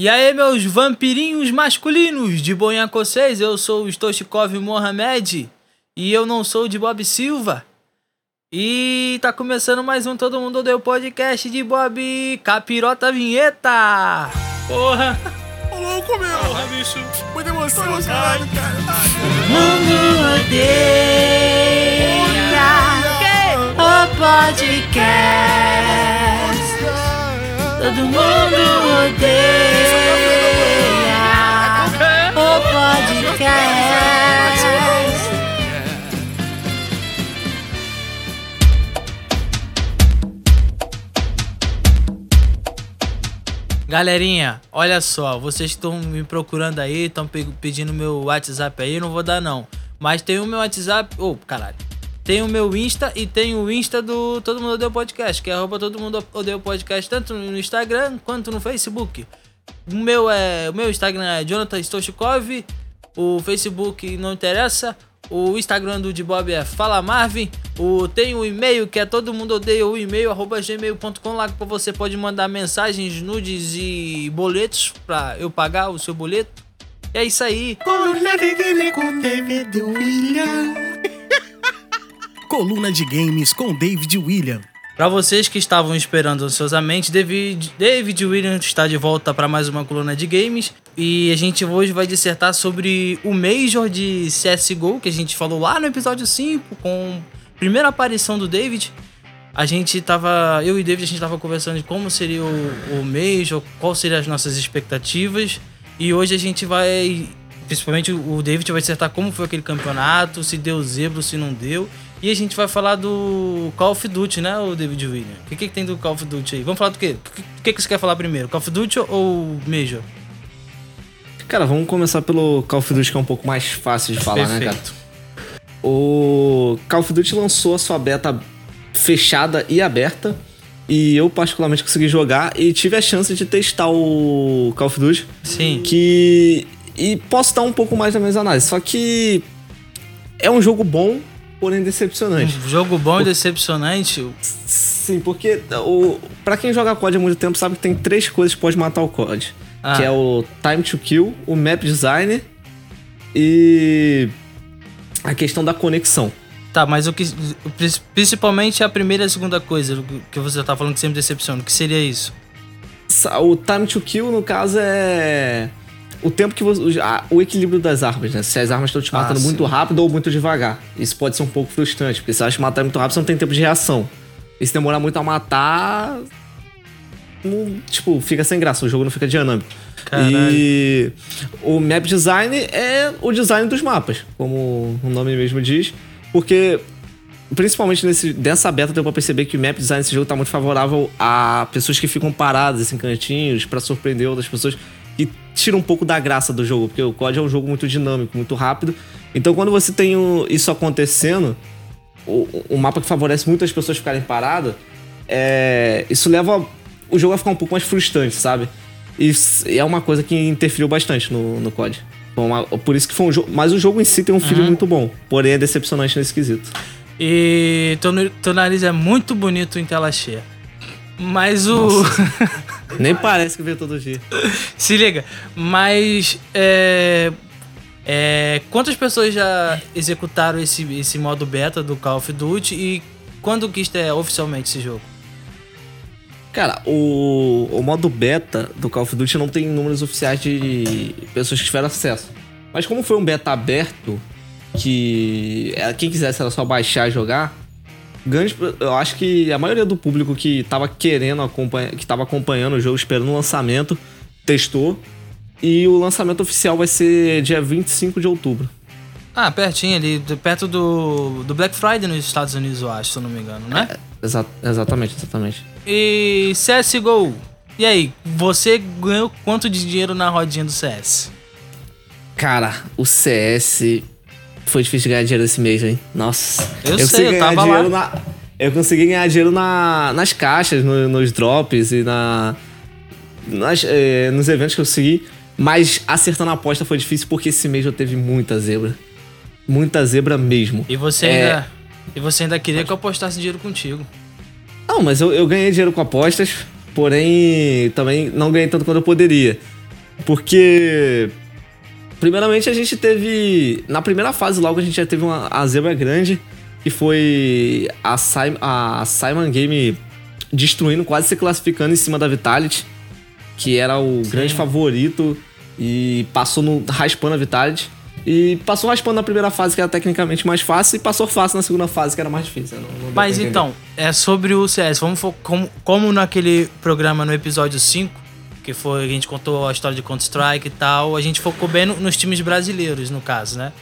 E aí, meus vampirinhos masculinos de Bonhaco 6, eu sou o Stoshikov Mohamed e eu não sou de Bob Silva. E tá começando mais um Todo Mundo Deu Podcast de Bob Capirota Vinheta! Porra! Ô louco, meu! Porra, bicho! Muita emoção, caralho, cara! Mundo odeia o podcast. Todo mundo odeia o podcast. Galerinha, olha só, vocês estão me procurando aí, estão pedindo meu WhatsApp aí, não vou dar não. Mas tem o meu WhatsApp, ô, oh, caralho. Tem o meu Insta e tem o Insta do Todo Mundo Odeia Podcast, que é arroba Todo Mundo Odeia Podcast, tanto no Instagram quanto no Facebook. O meu, é, o meu Instagram é Jonathan Stochkov, o Facebook não interessa, o Instagram do Bob é Fala Marvin. O, tem o e-mail que é todo mundo odeia o e-mail, arroba gmail.com. Lá que você pode mandar mensagens, nudes e boletos pra eu pagar o seu boleto. E é isso aí. Coluna de William. Games com David William. Para vocês que estavam esperando ansiosamente, David, David Williams está de volta para mais uma coluna de games. E a gente hoje vai dissertar sobre o Major de CSGO, que a gente falou lá no episódio 5, com a primeira aparição do David. A gente tava. Eu e David, a gente tava conversando de como seria o, o Major, quais seriam as nossas expectativas. E hoje a gente vai. Principalmente o David vai dissertar como foi aquele campeonato, se deu zebra, se não deu. E a gente vai falar do Call of Duty, né, o David William? O que, que, tem do Call of Duty aí? Vamos falar do quê? O que, que você quer falar primeiro? Call of Duty ou Major? Cara, vamos começar pelo Call of Duty, que é um pouco mais fácil de falar, Perfeito. né, cara? O Call of Duty lançou a sua beta fechada e aberta. E eu, particularmente, consegui jogar e tive a chance de testar o Call of Duty. Sim. Que. E posso dar um pouco mais das minhas análises. Só que. É um jogo bom, porém decepcionante. Um jogo bom e decepcionante? Sim, porque o, pra quem joga COD há muito tempo sabe que tem três coisas que pode matar o COD. Ah. Que é o time to kill, o map design e a questão da conexão. Tá, mas o que. Principalmente a primeira e a segunda coisa que você tá falando que sempre decepciona. O que seria isso? O time to kill, no caso, é o tempo que você. O equilíbrio das armas, né? Se as armas estão te ah, matando ah, muito rápido ou muito devagar. Isso pode ser um pouco frustrante, porque se elas te matarem muito rápido, você não tem tempo de reação. E se demorar muito a matar. Não, tipo, fica sem graça, o jogo não fica dinâmico. Caralho. E o map design é o design dos mapas, como o nome mesmo diz. Porque principalmente nesse, nessa beta deu pra perceber que o map design desse jogo tá muito favorável a pessoas que ficam paradas em cantinhos para surpreender outras pessoas e tira um pouco da graça do jogo, porque o COD é um jogo muito dinâmico, muito rápido. Então quando você tem isso acontecendo, o, o mapa que favorece muitas pessoas ficarem paradas, é, isso leva o jogo a ficar um pouco mais frustrante, sabe? E é uma coisa que interferiu bastante no, no COD. Por isso que foi um jogo. Mas o jogo em si tem um filho uhum. muito bom, porém é decepcionante nesse quesito. E teu, teu nariz é muito bonito em tela cheia. Mas o. Nem parece que veio todo dia. Se liga. Mas. É... É... Quantas pessoas já executaram esse, esse modo beta do Call of Duty e quando que é oficialmente esse jogo? Cara, o, o modo beta do Call of Duty não tem números oficiais de pessoas que tiveram acesso. Mas como foi um beta aberto, que é, quem quisesse era só baixar e jogar, eu acho que a maioria do público que estava querendo acompanhar, que estava acompanhando o jogo, esperando o lançamento, testou. E o lançamento oficial vai ser dia 25 de outubro. Ah, pertinho ali, perto do, do Black Friday nos Estados Unidos, eu acho, se eu não me engano, né? É, exa exatamente, exatamente. E CSGO, e aí, você ganhou quanto de dinheiro na rodinha do CS? Cara, o CS foi difícil ganhar dinheiro esse mês, hein? Nossa. Eu, eu sei, eu tava lá. Na, eu consegui ganhar dinheiro na, nas caixas, no, nos drops e na, nas, eh, nos eventos que eu segui. Mas acertando a aposta foi difícil porque esse mês eu teve muita zebra. Muita zebra mesmo. E você é... ainda, e você ainda queria que eu apostasse dinheiro contigo. Não, mas eu, eu ganhei dinheiro com apostas, porém também não ganhei tanto quanto eu poderia. Porque. Primeiramente a gente teve. Na primeira fase logo a gente já teve uma a zebra grande, que foi a, Sim, a Simon Game destruindo, quase se classificando em cima da Vitality, que era o Sim. grande favorito e passou no, raspando a Vitality. E passou raspando na primeira fase, que era tecnicamente mais fácil, e passou fácil na segunda fase, que era mais difícil. Não, não Mas então, é sobre o CS. Vamos como, como naquele programa no episódio 5, que foi a gente contou a história de Counter-Strike e tal, a gente focou bem no, nos times brasileiros, no caso, né?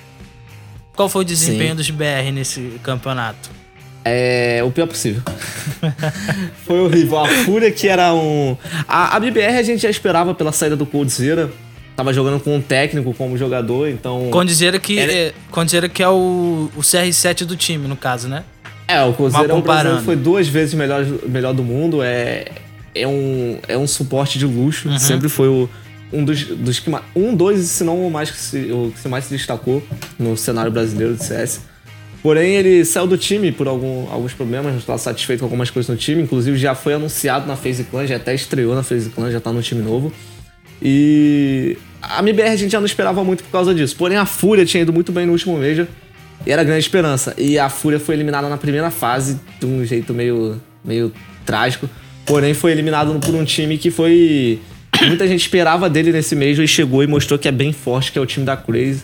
Qual foi o desempenho Sim. dos BR nesse campeonato? É o pior possível. foi horrível. A Fúria, que era um. A, a BBR a gente já esperava pela saída do Coldzera tava jogando com um técnico como jogador, então. Condizeira que, era... é, que é o, o CR7 do time, no caso, né? É, o Cruzeiro é foi duas vezes melhor, melhor do mundo, é, é, um, é um suporte de luxo, uhum. sempre foi o, um dos, dos que um, dois, se não o mais que se, o que mais se destacou no cenário brasileiro de CS. Porém, ele saiu do time por algum, alguns problemas, não estava satisfeito com algumas coisas no time, inclusive já foi anunciado na FaZe Clan, já até estreou na FaZe Clan, já tá no time novo. E a MBR a gente já não esperava muito por causa disso. Porém, a Fúria tinha ido muito bem no último Major e era grande esperança. E a Fúria foi eliminada na primeira fase de um jeito meio, meio trágico. Porém, foi eliminado por um time que foi. Muita gente esperava dele nesse Major e chegou e mostrou que é bem forte, que é o time da Crazy,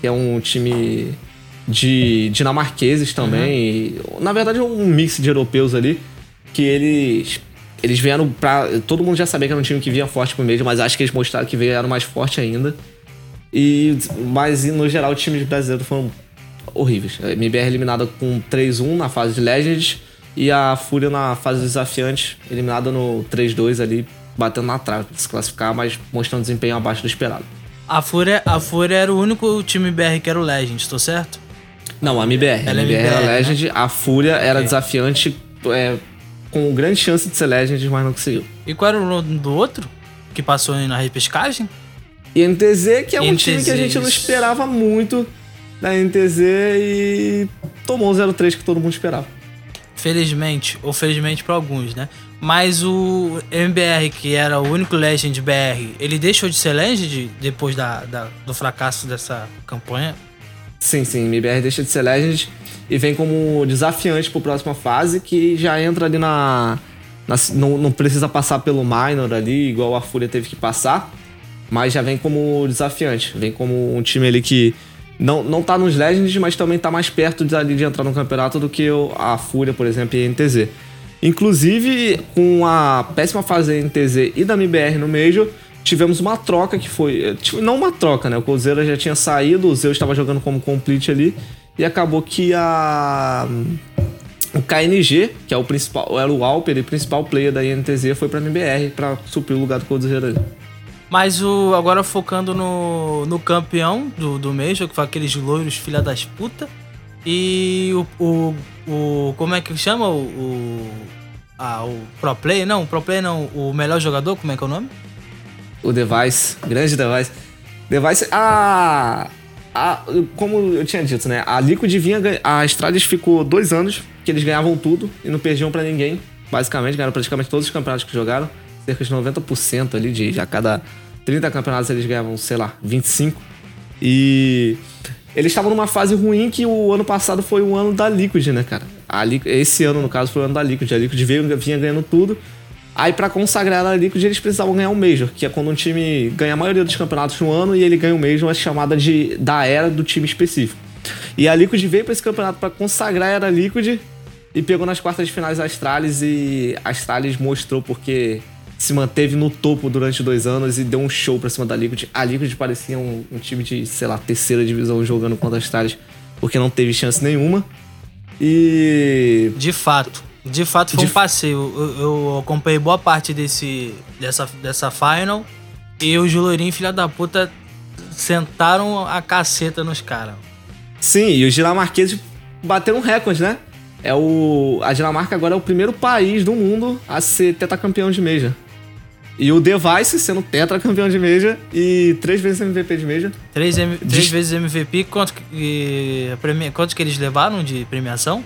que é um time de dinamarqueses também. Uhum. E, na verdade, é um mix de europeus ali, que eles eles vieram pra. Todo mundo já sabia que era um time que vinha forte pro Major, mas acho que eles mostraram que vieram mais forte ainda. E, mas no geral, os times brasileiros foram horríveis. A MBR eliminada com 3-1 na fase de Legends e a Fúria na fase desafiante, eliminada no 3-2 ali, batendo na trave pra se classificar, mas mostrando desempenho abaixo do esperado. A Fúria, a Fúria era o único time BR que era o Legends, tô certo? Não, a MBR. Ela a MBR, era né? Legend, a Fúria era desafiante é, com grande chance de ser Legend, mas não conseguiu. E qual era o nome do outro? Que passou na repescagem? NTZ, que é um time que a gente não esperava muito da NTZ e tomou o 03 que todo mundo esperava. Felizmente, ou felizmente para alguns, né? Mas o MBR, que era o único Legend BR, ele deixou de ser Legend depois da, da do fracasso dessa campanha? Sim, sim, MBR deixa de ser Legend e vem como desafiante para a próxima fase, que já entra ali na. na não, não, precisa passar pelo minor ali, igual a Fúria teve que passar, mas já vem como desafiante. Vem como um time ali que não, não tá nos Legends, mas também tá mais perto de, de entrar no campeonato do que a Fúria, por exemplo, e a NTZ. Inclusive, com a péssima fase da NTZ e da MBR no Major, tivemos uma troca que foi. Não uma troca, né? O Colzeira já tinha saído, o Zeus estava jogando como complete ali. E acabou que a o KNG, que é o principal, era o Alper, o principal player da INTZ, foi pra MBR para suprir o lugar do Coldzera ali. Mas o, agora focando no, no campeão do, do Major, que foi aqueles loiros filha das puta. E o, o, o. Como é que chama? O. o o Pro Player? Não, o Pro Player não. O melhor jogador, como é que é o nome? O Device. Grande Device. Device. Ah! a, como eu tinha dito, né? A Liquid vinha. A Astralis ficou dois anos que eles ganhavam tudo e não perdiam para ninguém. Basicamente, ganharam praticamente todos os campeonatos que jogaram. Cerca de 90% ali de, de a cada 30 campeonatos eles ganhavam, sei lá, 25. E eles estavam numa fase ruim que o ano passado foi o ano da Liquid, né, cara? A, esse ano, no caso, foi o ano da Liquid. A Liquid veio, vinha ganhando tudo. Aí, para consagrar a Liquid, eles precisavam ganhar um Major, que é quando um time ganha a maioria dos campeonatos no ano e ele ganha um Major, é chamada de da era do time específico. E a Liquid veio para esse campeonato para consagrar a era Liquid e pegou nas quartas de finais a Astralis e a Astralis mostrou porque se manteve no topo durante dois anos e deu um show pra cima da Liquid. A Liquid parecia um, um time de, sei lá, terceira divisão jogando contra a Astralis, porque não teve chance nenhuma. E. De fato. De fato foi de... um passeio. Eu, eu, acompanhei boa parte desse, dessa, dessa final. E o Julorim, filha da puta, sentaram a caceta nos caras. Sim, e os dinamarqueses bateram um recorde, né? É o, a Dinamarca agora é o primeiro país do mundo a ser tetracampeão de Major. E o Device sendo tetracampeão de Major e três vezes MVP de Major. Três, três vezes MVP. Quanto, e, quanto que eles levaram de premiação?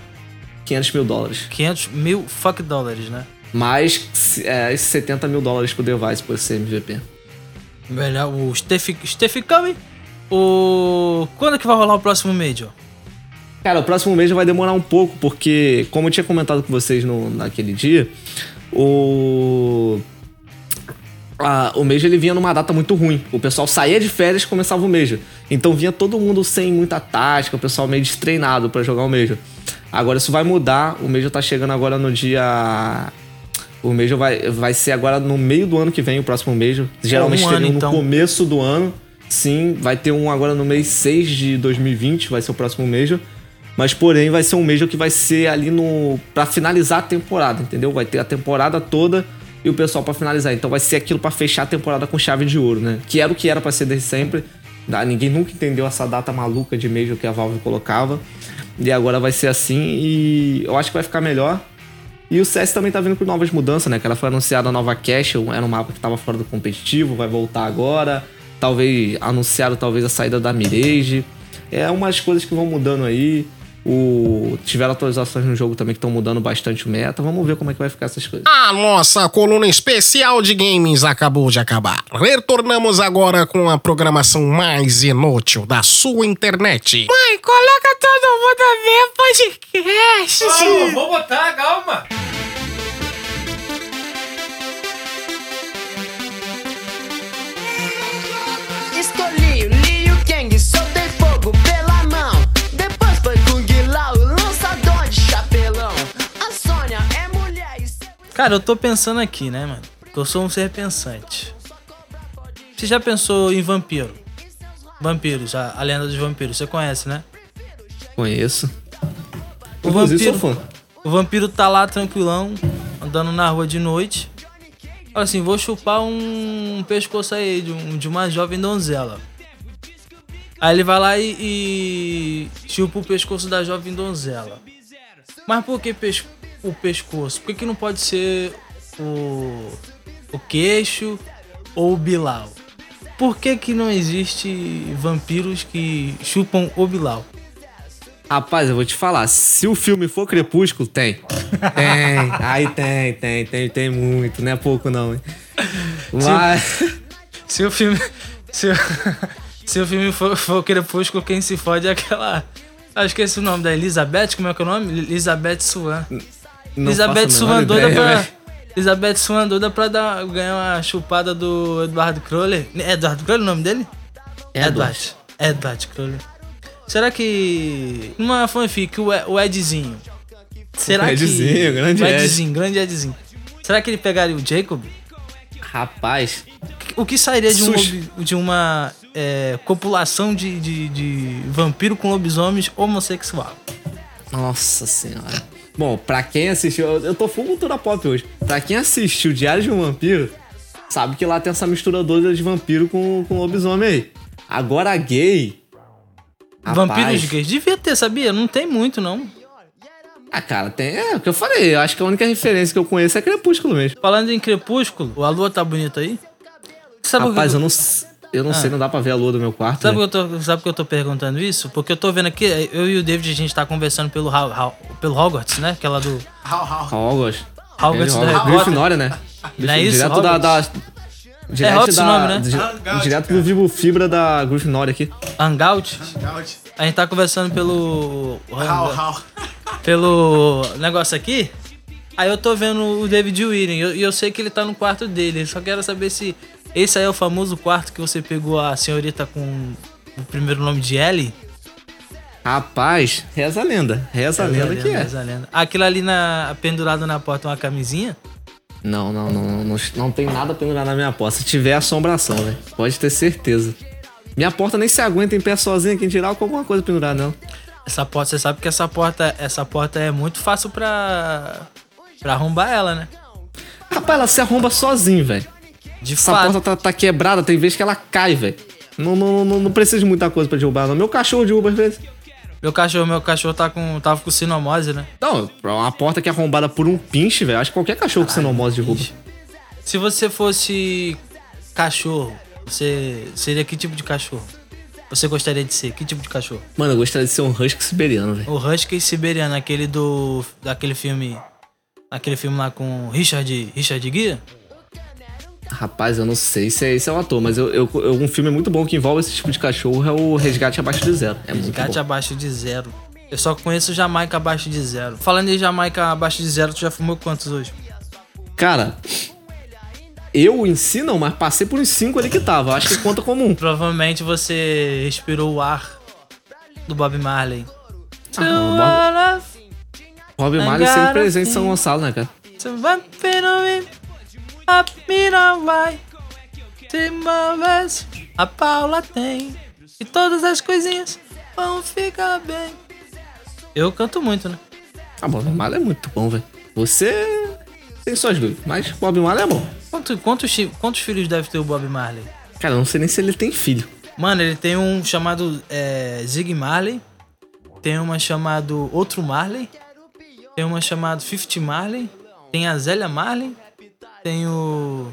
500 mil dólares. 500 mil fuck dólares, né? Mais é, 70 mil dólares pro device por ser MVP. Melhor, o Steph, Steph Curry. O... Quando é que vai rolar o próximo Major? Cara, o próximo mês vai demorar um pouco, porque, como eu tinha comentado com vocês no, naquele dia, o. A, o Major ele vinha numa data muito ruim. O pessoal saía de férias e começava o Major. Então vinha todo mundo sem muita tática, o pessoal meio destreinado para jogar o Major. Agora isso vai mudar. O Major tá chegando agora no dia. O Major vai, vai ser agora no meio do ano que vem, o próximo Major. Geralmente um teria ano, um no então. começo do ano. Sim, vai ter um agora no mês 6 de 2020, vai ser o próximo Major. Mas porém vai ser um Major que vai ser ali no. para finalizar a temporada, entendeu? Vai ter a temporada toda e o pessoal pra finalizar. Então vai ser aquilo pra fechar a temporada com chave de ouro, né? Que era o que era pra ser desde sempre. Ninguém nunca entendeu essa data maluca de Major que a Valve colocava. E agora vai ser assim e eu acho que vai ficar melhor. E o CS também tá vindo com novas mudanças, né? Que ela foi anunciada a nova cache, era um mapa que tava fora do competitivo, vai voltar agora. Talvez anunciaram talvez a saída da Mirage. É umas coisas que vão mudando aí. O... Tiveram atualizações no jogo também que estão mudando bastante o meta. Vamos ver como é que vai ficar essas coisas. A nossa coluna especial de games acabou de acabar. Retornamos agora com a programação mais inútil da sua internet. Mãe, coloca todo mundo a ver podcast. Vamos, vou botar, calma. Cara, eu tô pensando aqui, né, mano? Eu sou um ser pensante. Você já pensou em vampiro? Vampiros, a, a lenda dos vampiros, você conhece, né? Conheço. O Inclusive, vampiro, sou fã. o vampiro tá lá tranquilão, andando na rua de noite. Fala assim, vou chupar um pescoço aí de, um- de uma jovem donzela. Aí ele vai lá e, e chupa o pescoço da jovem donzela. Mas por que pes- o pescoço? Por que, que não pode ser o, o queixo ou o bilau? Por que, que não existe vampiros que chupam o bilau? Rapaz, eu vou te falar, se o filme for Crepúsculo, tem. Tem, aí tem, tem, tem, tem muito, não é pouco não, hein? Mas. Se o filme. Se, se o filme for, for Crepúsculo, quem se fode é aquela. Ah, esqueci o nome da Elizabeth, como é que é o nome? Elizabeth Swan. Não Elizabeth faço a menor Swan doida ideia, pra. Elizabeth Swan doida pra dar, ganhar uma chupada do Edward Crowley. É Edward Crowley o nome dele? Edward. Edward Crowley. Será que. Numa fanfic, o, o Edzinho. Será O Edzinho, que. grande o Ed. Edzinho, grande Edzinho. Será que ele pegaria o Jacob? Rapaz, O que sairia de, um de uma é, copulação de, de, de vampiro com lobisomens homossexual? nossa senhora. Bom, pra quem assistiu, eu tô full cultura pop hoje. Pra quem assistiu Diário de um Vampiro, sabe que lá tem essa mistura doida de vampiro com, com lobisomem aí. Agora gay. rapaz, Vampiros gays. Devia ter, sabia? Não tem muito, não. Ah, cara, tem. É o que eu falei. Eu acho que a única referência que eu conheço é Crepúsculo mesmo. Falando em crepúsculo, a lua tá bonita aí? Sabe o que Rapaz, eu- não, eu não sei, não dá pra ver a lua do meu quarto. Sabe né? por que eu tô, sabe que eu tô perguntando isso? Porque eu tô vendo aqui, eu e o David, a gente tá conversando pelo, Hau- Hau- pelo Hogwarts, né? Aquela do Hogwarts. Hogwarts Ele, do Harry Hogwarts. Potter. Né? Não é isso, Direto da... da direto Hogwarts da, o nome, né? di- direto do Vivo Fibra da Grifinória aqui. Hangout. A gente tá conversando pelo... Pelo negócio aqui. Aí eu tô vendo o David William e eu, eu sei que ele tá no quarto dele. Eu só quero saber se esse aí é o famoso quarto que você pegou a senhorita com o primeiro nome de Ellie. Rapaz, reza a lenda. Reza a lenda que é. reza a lenda. Aquilo ali na, pendurado na porta, uma camisinha. Não, não, não, não, não, não tem nada pendurado na minha porta. Se tiver assombração, velho. Pode ter certeza. Minha porta nem se aguenta em pé sozinha, quem tirar com alguma coisa pendurada, não. Essa porta, você sabe que essa porta, essa porta é muito fácil pra, pra arrombar ela, né? Rapaz, ela se arromba sozinho, velho. De Essa fato. porta tá, tá quebrada, tem vezes que ela cai, velho. Não, não, não, não precisa de muita coisa pra derrubar, não. Meu cachorro derruba às vezes. Meu cachorro, meu cachorro tá com, tava com sinomose, né? Não, uma porta que é arrombada por um pinche, velho. Acho que qualquer cachorro com sinomose derruba. Se você fosse cachorro, você seria que tipo de cachorro? Você gostaria de ser? Que tipo de cachorro? Mano, eu gostaria de ser um husky siberiano, velho. O Husky siberiano, aquele do. daquele filme. Aquele filme lá com Richard. Richard Gere? Rapaz, eu não sei se é esse é o ator, mas eu, eu- eu- um filme muito bom que envolve esse tipo de cachorro é o Resgate Abaixo de Zero. É Resgate abaixo de zero. Eu só conheço Jamaica abaixo de zero. Falando em Jamaica abaixo de zero, tu já fumou quantos hoje? Cara, eu em si não, mas passei por uns cinco ali que tava. Acho que conta como um. Provavelmente você respirou o ar do Bob Marley. Ah, Bob- Rob Marley sempre presente em São Gonçalo, né, cara? A Paula tem. E todas as coisinhas vão ficar bem. Eu canto muito, né? Ah, Bob Marley é muito bom, velho. Você tem suas dúvidas, mas Bob Marley é bom. Quanto- quantos, quantos filhos deve ter o Bob Marley? Cara, eu não sei nem se ele tem filho. Mano, ele tem um chamado é, Zig Marley. Tem uma chamado Outro Marley. Tem uma chamado Fifty Marley. Tem a Zélia Marley. Tem o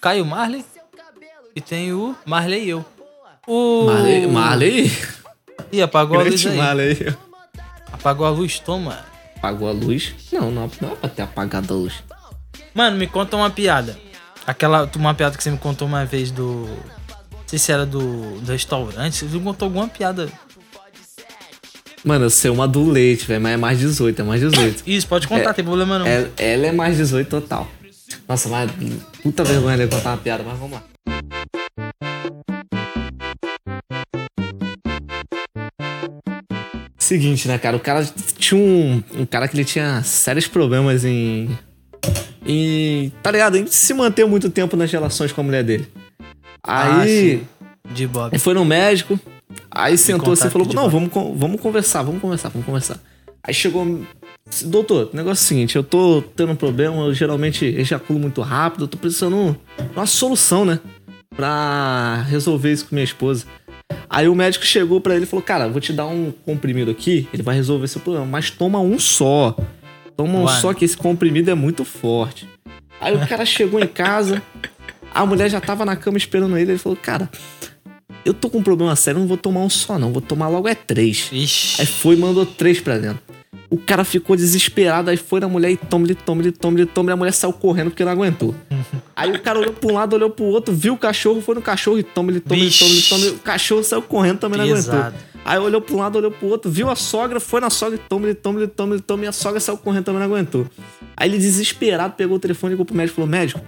Caio Marley. E tem o Marley e eu. O... Marley, Marley? Ih, apagou a luz aí. Marley. Apagou a luz, toma. Apagou a luz? Não, não, não é pra ter apagado a luz. Mano, me conta uma piada. Aquela, uma piada que você me contou uma vez do... Não sei se era do, do restaurante. Você me contou alguma piada. Mano, eu sei uma do leite, velho, mas é mais 18, é mais 18. Isso, pode contar, É, tem problema não. É- ela é mais 18 total. Nossa, mas puta vergonha de contar uma piada, mas vamos lá. Seguinte, né, cara? O cara tinha um, um cara que ele tinha sérios problemas em. em. tá ligado? Em se manter muito tempo nas relações com a mulher dele. Ah, Aí. sim. De Bob. Ele foi no médico, aí sentou assim e falou: de Não, vamos, vamos conversar, vamos conversar, vamos conversar. Aí chegou, doutor, o negócio é o seguinte: eu tô tendo um problema, eu geralmente ejaculo muito rápido, eu tô precisando de uma solução, né? Pra resolver isso com minha esposa. Aí o médico chegou pra ele e falou: Cara, vou te dar um comprimido aqui, ele vai resolver seu problema, mas toma um só. Toma um só, que esse comprimido é muito forte. Aí o cara chegou em casa, a mulher já tava na cama esperando ele, ele falou: Cara, eu tô com um problema sério, não vou tomar um só, não. Vou tomar logo é três. Ixi. Aí foi e mandou três pra dentro. O cara ficou desesperado, aí foi na mulher e toma-lhe, toma-lhe, toma-lhe, toma-lhe. A mulher saiu correndo porque não aguentou. Aí o cara olhou pra um lado, olhou pro outro, viu o cachorro, foi no cachorro e toma-lhe, toma-lhe, Vixe. toma-lhe, toma-lhe. O cachorro saiu correndo, também não Pesado. aguentou. Aí olhou pra um lado, olhou pro outro, viu a sogra, foi na sogra e toma-lhe, toma-lhe, toma-lhe, toma-lhe. E a sogra saiu correndo, também não aguentou. Aí ele desesperado pegou o telefone, ligou pro médico e falou: Médico,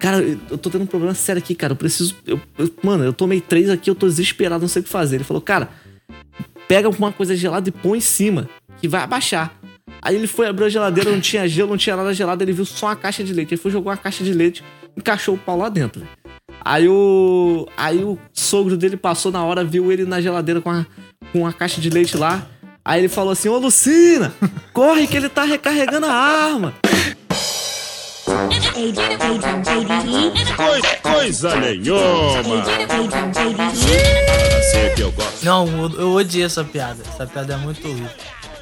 Cara, eu tô tendo um problema sério aqui, cara. Eu preciso. eu- eu- mano, eu tomei três aqui, eu tô desesperado, não sei o que fazer. Ele falou, cara, pega alguma coisa gelada e põe em cima, que vai abaixar. Aí ele foi, abriu a geladeira, não tinha gelo, não tinha nada gelado, ele viu só uma caixa de leite. Ele foi, jogou uma caixa de leite, encaixou o pau lá dentro. Aí o. Aí o sogro dele passou na hora, viu ele na geladeira com a, com a caixa de leite lá. Aí ele falou assim: Ô Lucina, corre que ele tá recarregando a arma. Coisa, nenhuma. Assim que eu gosto. Não, eu, eu odiei essa piada. Essa piada é muito horrível.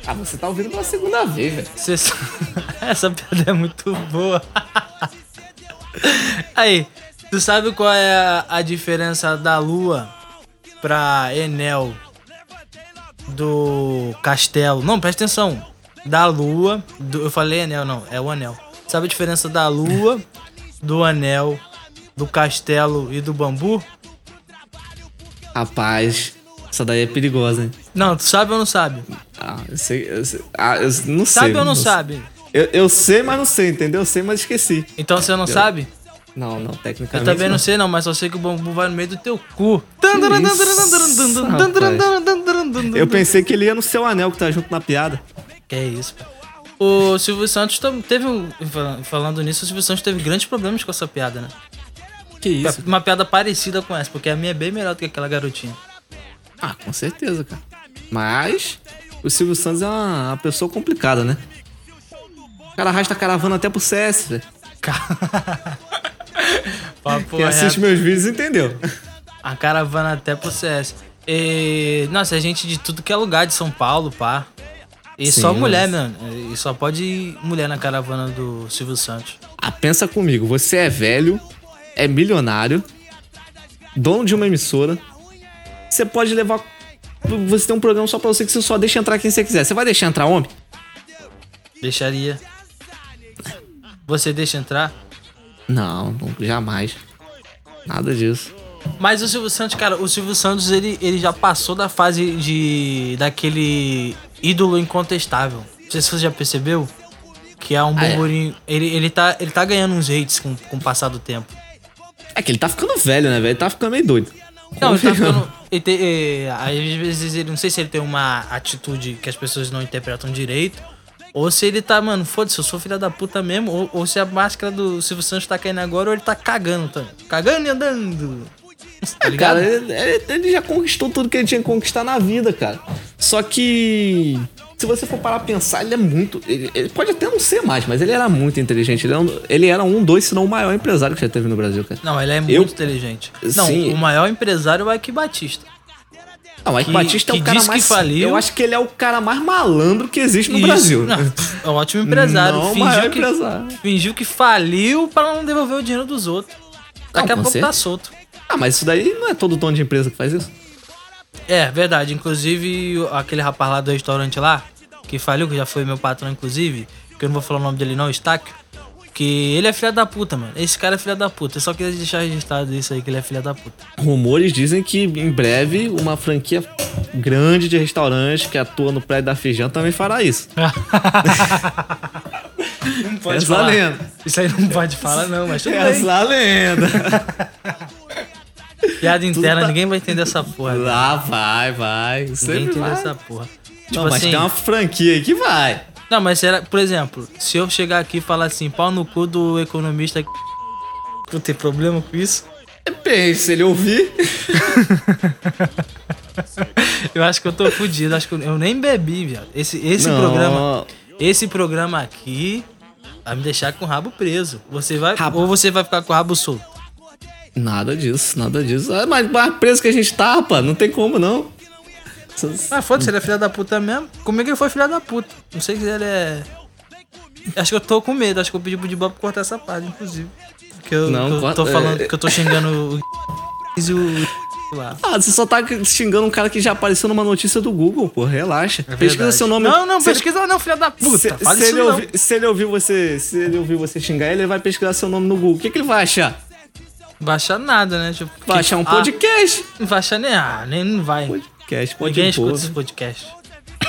Ah, você tá ouvindo pela segunda vez, velho. Você Essa piada é muito boa. Aí, tu sabe qual é a, a diferença da lua pra Enel do castelo? Não, presta atenção. Da lua. do- eu falei Enel, não, é o anel. Sabe a diferença da lua, do anel, do castelo e do bambu? Rapaz, essa daí é perigosa, hein? Não, tu sabe ou não sabe? Ah, eu sei. Eu sei ah, eu não sei. Sabe ou não sabe? Eu, eu sei, mas não sei, entendeu? Eu sei, mas esqueci. Então você não sabe? Não, não, Eu tecnicamente. também não sei não, mas só sei que o bambu vai no meio do teu cu. Eu pensei que ele ia no seu anel que tá junto na piada. Que é isso, pô. O Silvio Santos teve fal- Falando nisso, o Silvio Santos teve grandes problemas com essa piada, né? Que isso? Uma piada parecida com essa, porque a minha é bem melhor do que aquela garotinha. Ah, com certeza, cara. Mas o Silvio Santos é uma, uma pessoa complicada, né? O cara arrasta a caravana até pro CS, velho. Papo Quem assiste reto. meus vídeos entendeu. A caravana até pro CS. E, nossa, é gente de tudo que é lugar de São Paulo, pá. E Sim, só mulher, mas- mano. E só pode ir mulher na caravana do Silvio Santos. Ah, pensa comigo, você é velho, é milionário, dono de uma emissora. Você pode levar. Você tem um programa só pra você que você só deixa entrar quem você quiser. Você vai deixar entrar homem? Deixaria. Você deixa entrar? Não, não, jamais. Nada disso. Mas o Silvio Santos, cara, o Silvio Santos, ele, ele já passou da fase de. daquele ídolo incontestável. Não sei se você já percebeu. Que é um Ah, é. burburinho. Ele, ele, tá, ele tá ganhando uns hates com, com o passar do tempo. É que ele tá ficando velho, né, velho? Ele tá ficando meio doido. Não, ele tá ficando. Ele é, às vezes ele. Não sei se ele tem uma atitude que as pessoas não interpretam direito. Ou se ele tá, mano, foda-se, eu sou filha da puta mesmo. Ou, ou se a máscara do Silvio Santos tá caindo agora, ou ele tá cagando também. Cagando e andando. Tá ligado? Cara, ele- ele já conquistou tudo que ele tinha que conquistar na vida, cara. Só que. Se você for parar a pensar, ele é muito. Ele, ele pode até não ser mais, mas ele era muito inteligente. Ele era, um, ele era um, dois, se não o maior empresário que já teve no Brasil, cara. Não, ele é muito Eu- inteligente. Não, Sim. o maior empresário é o Ike Batista. Não, o Ike Que- Batista é que o cara mais. faliu. Eu acho que ele é o cara mais malandro que existe no Isso. Brasil. Não, é um ótimo empresário. Não, o maior fingiu, que, empresário. fingiu que faliu pra não devolver o dinheiro dos outros. Daqui Não, a pouco certeza. tá solto. Ah, mas isso daí não é todo dono de empresa que faz isso. É, verdade. Inclusive, aquele rapaz lá do restaurante lá, que faliu, que já foi meu patrão, inclusive, que eu não vou falar o nome dele não, o Estáquio, que ele é filha da puta, mano. Esse cara é filha da puta. Eu só queria deixar registrado isso aí, que ele é filha da puta. Rumores dizem que em breve uma franquia grande de restaurante que atua no prédio da Fijan também fará isso. Não pode Essa falar. lenda. Isso aí não pode falar não, mas tudo bem. Essa lenda. Piada interna, tá- ninguém vai entender essa porra. velho. Lá vai, vai. Ninguém entende vai. essa porra. Não, Tipo mas assim, tem uma franquia aí que vai. Não, mas será, por exemplo, se eu chegar aqui e falar assim, pau no cu do economista, tu tem problema com isso? Depende, se ele ouvir. Eu acho que eu tô fudido, acho que eu, eu nem bebi, viado. Esse, esse Não. programa, esse programa aqui vai me deixar com o rabo preso. Você vai, Rabo. ou você vai ficar com o rabo solto. Nada disso, nada disso. Ah, mas mais preso que a gente tá, rapaz, não tem como não. Mas foda-se, ele é filha da puta mesmo. Comigo ele foi filha da puta. Não sei se ele é. Acho que eu tô com medo, acho que eu pedi pro Dibob cortar essa parte, inclusive. Que eu, Não, que eu tô falando, é- que eu tô xingando o o. Ah, você só tá xingando um cara que já apareceu numa notícia do Google, pô. Relaxa. Pesquisa É Verdade. seu nome. Não, não, se, pesquisa não, filha da puta. se, se ele não. ouvir, se ele ouvir você, se ele ouvir você xingar ele, ele vai pesquisar seu nome no Google. O que, que ele vai achar? Baixar nada, né? Tipo, achar um ah, podcast. não vai achar nem. Ah, nem não vai. Podcast, pode Ninguém escuta esse podcast.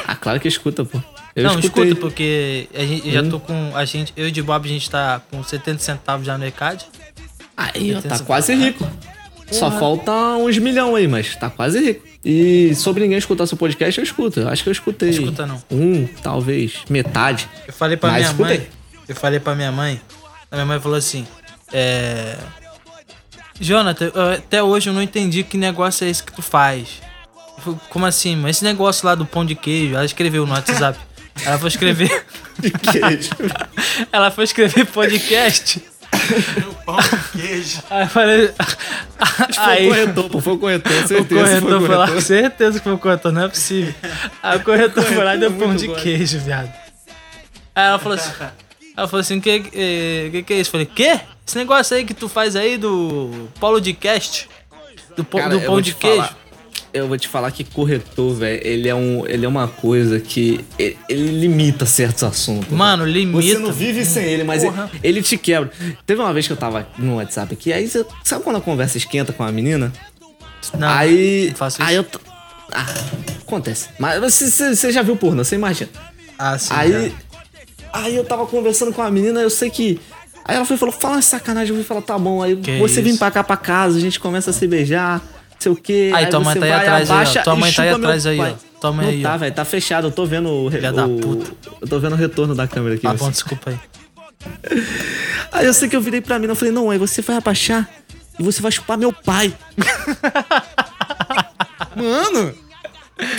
Ah, claro que escuta, pô. Eu não, escutei. escuta, porque a gente, eu já tô com. A gente, eu e o Dibob, a gente tá com 70 centavos já no ECAD. Aí, ó, tá quase rico. Só falta uns milhão aí, mas tá quase rico. E sobre ninguém escutar seu podcast, eu escuto. Acho que eu escutei. Escuta não. Um, talvez, metade. Eu falei pra minha escutei. mãe. Eu falei pra minha mãe. A minha mãe falou assim: É. Jonathan, eu- até hoje eu não entendi que negócio é esse que tu faz. Falei, Como assim? Mas esse negócio lá do pão de queijo, ela escreveu no WhatsApp. Ela foi escrever. De queijo. ela foi escrever podcast. Pão de queijo. Aí eu falei. Foi Aí, o corretor, pô. Foi o corretor, o certeza. corretor foi o lá, certeza que foi o corretor, não é possível. Aí o corretor foi lá e deu pão muito de bom. queijo, viado. Aí ela falou assim: Ela falou assim: que, que, que que é isso? Eu falei: Quê? Esse negócio aí que tu faz aí do Paulo de Cast? Do, pão- Cara, do eu pão de queijo? falar. Eu vou te falar que corretor, velho, ele é um, ele é uma coisa que ele, ele limita certos assuntos. Mano, Você limita. não vive sem ele, mas ele, ele te quebra. Teve uma vez que eu tava no WhatsApp aqui, aí você, sabe quando a conversa esquenta com a menina? Não, aí. não faço aí isso. eu. t- Ah, acontece. Mas você, você- você já viu porno, você imagina. Ah, sim. Aí. já. Aí eu tava conversando com a menina, eu sei que. Aí ela foi e falou: fala uma sacanagem, eu fui falar, tá bom. Aí Que você vem isso? pra cá pra casa, a gente começa a se beijar, não sei o quê. Aí tua mãe tá aí atrás aí, ó. Tua mãe tá aí atrás aí, ó. Tua mãe Não aí, tá, velho, tá fechado. Eu tô vendo o. Filha o- puta. Eu tô vendo o retorno da câmera aqui. Tá bom, desculpa aí. Aí eu sei que eu virei pra mim, eu falei, não, aí você vai abaixar e você vai chupar meu pai. Mano,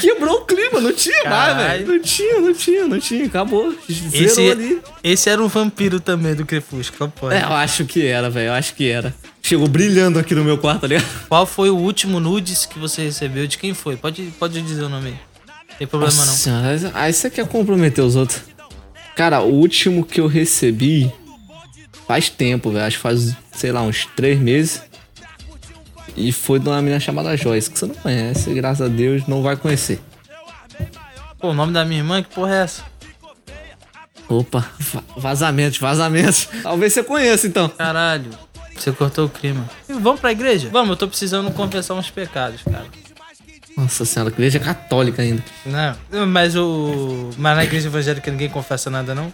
quebrou o clima, não tinha mais, velho. Não tinha, não tinha, não tinha, acabou. Zerou Esse, ali. esse era um vampiro também do Crepúsculo, pode. É, eu acho que era, velho, eu acho que era. Chegou brilhando aqui no meu quarto, tá ligado? Qual foi o último nudes que você recebeu? De quem foi? Pode, pode dizer o nome aí. Tem problema Nossa não. aí você quer comprometer os outros. Cara, o último que eu recebi faz tempo, velho. Acho que faz, sei lá, uns três meses. E foi de uma menina chamada Joyce, que você não conhece, graças a Deus, não vai conhecer. Pô, o nome da minha irmã, que porra é essa? Opa, va- vazamentos, vazamentos. Talvez você conheça, então. Caralho, você cortou o clima. Vamos pra igreja? Vamos, eu tô precisando confessar uns pecados, cara. Nossa senhora, igreja católica ainda. Não, mas o. Mas na igreja evangélica ninguém confessa nada, não?